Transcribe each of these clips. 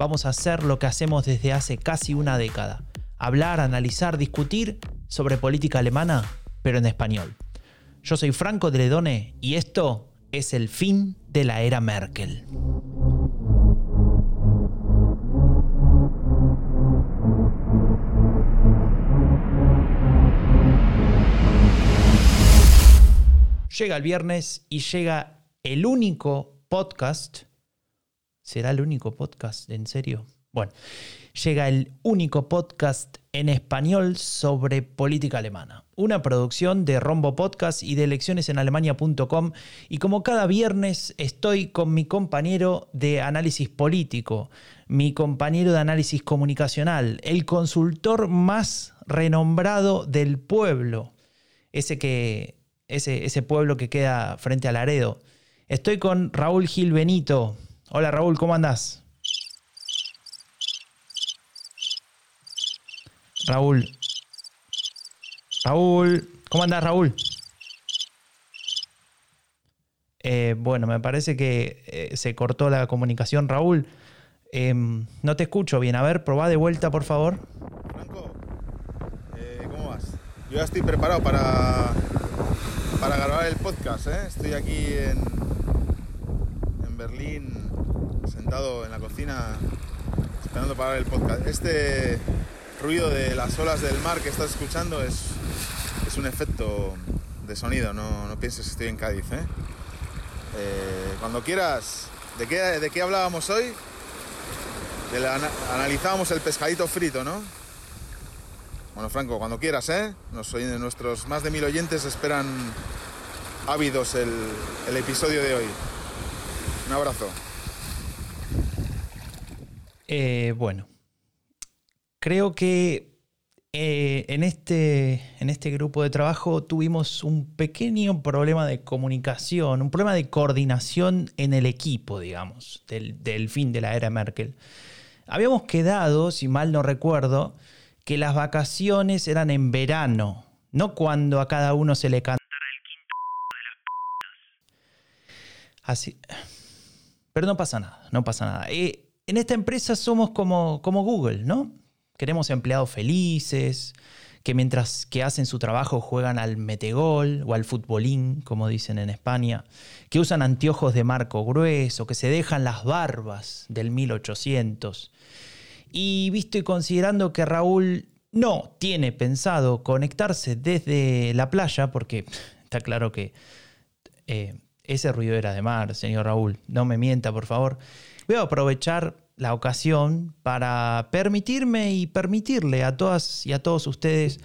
vamos a hacer lo que hacemos desde hace casi una década, hablar, analizar, discutir sobre política alemana, pero en español. Yo soy Franco de Ledone y esto es el fin de la era Merkel. Llega el viernes y llega el único podcast. ¿Será el único podcast? ¿En serio? Bueno, llega el único podcast en español sobre política alemana. Una producción de Rombo Podcast y de eleccionesenalemania.com. Y como cada viernes estoy con mi compañero de análisis político, mi compañero de análisis comunicacional, el consultor más renombrado del pueblo. Ese que ese, pueblo que queda frente a Laredo. Estoy con Raúl Gil Benito. Hola Raúl, ¿cómo andás? Raúl. Raúl, ¿cómo andás Raúl? Eh, bueno, me parece que eh, se cortó la comunicación. Raúl, em, no te escucho bien. A ver, probá de vuelta, por favor. Franco, eh, ¿cómo vas? Yo ya estoy preparado para para grabar el podcast. ¿eh? Estoy aquí en, en Berlín, sentado en la cocina, esperando para el podcast. Este ruido de las olas del mar que estás escuchando es, es un efecto de sonido, no, no pienses que estoy en Cádiz. ¿eh? Eh, cuando quieras, ¿de qué, ¿de qué hablábamos hoy? analizábamos el pescadito frito, ¿no? Bueno, Franco, cuando quieras, ¿eh? nuestros más de mil oyentes esperan ávidos el, episodio de hoy. Un abrazo. Eh, bueno, creo que eh, en, este, en este grupo de trabajo tuvimos un pequeño problema de comunicación, un problema de coordinación en el equipo, digamos, del, fin de la era Merkel. Habíamos quedado, si mal no recuerdo, que las vacaciones eran en verano, no cuando a cada uno se le cantara el quinto de las Así. Pero no pasa nada, no pasa nada. Eh, en esta empresa somos como, Google, ¿no? Queremos empleados felices, que mientras que hacen su trabajo juegan al metegol o al futbolín, como dicen en España, que usan anteojos de marco grueso, que se dejan las barbas del 1800 y visto y considerando que Raúl no tiene pensado conectarse desde la playa, porque está claro que eh, ese ruido era de mar, señor Raúl, no me mienta, por favor, voy a aprovechar la ocasión para permitirme y permitirle a todas y a todos ustedes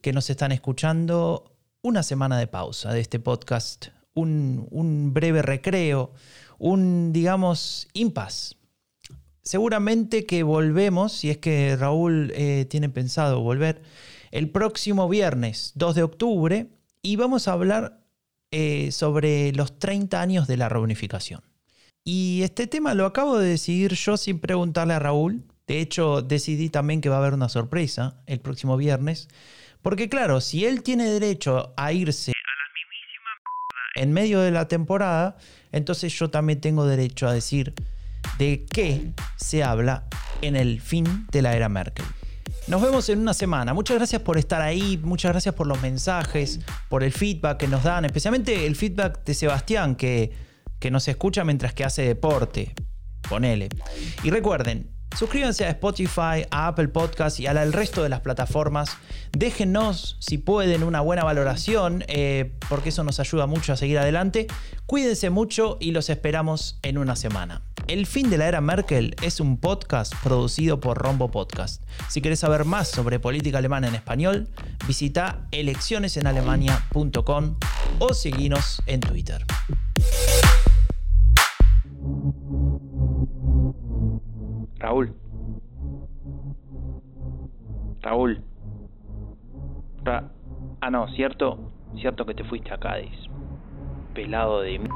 que nos están escuchando una semana de pausa de este podcast, un, breve recreo, un, digamos, impas. Seguramente que volvemos, si es que Raúl eh, tiene pensado volver, el próximo viernes 2 de octubre y vamos a hablar eh, sobre los 30 años de la reunificación. Y este tema lo acabo de decidir yo sin preguntarle a Raúl. De hecho, decidí también que va a haber una sorpresa el próximo viernes. Porque claro, si él tiene derecho a irse a la en medio de la temporada, entonces yo también tengo derecho a decir de qué se habla en el fin de la era Merkel. Nos vemos en una semana. Muchas gracias por estar ahí, muchas gracias por los mensajes, por el feedback que nos dan, especialmente el feedback de Sebastián que, que nos escucha mientras que hace deporte. Ponele. Y recuerden, Suscríbanse a Spotify, a Apple Podcast y al resto de las plataformas. Déjenos, si pueden, una buena valoración, eh, porque eso nos ayuda mucho a seguir adelante. Cuídense mucho y los esperamos en una semana. El fin de la era Merkel es un podcast producido por Rombo Podcast. Si quieres saber más sobre política alemana en español, visita eleccionesenalemania.com o seguinos en Twitter. Raúl. Raúl. Ra ah, no, cierto, cierto que te fuiste a Cádiz. Pelado de m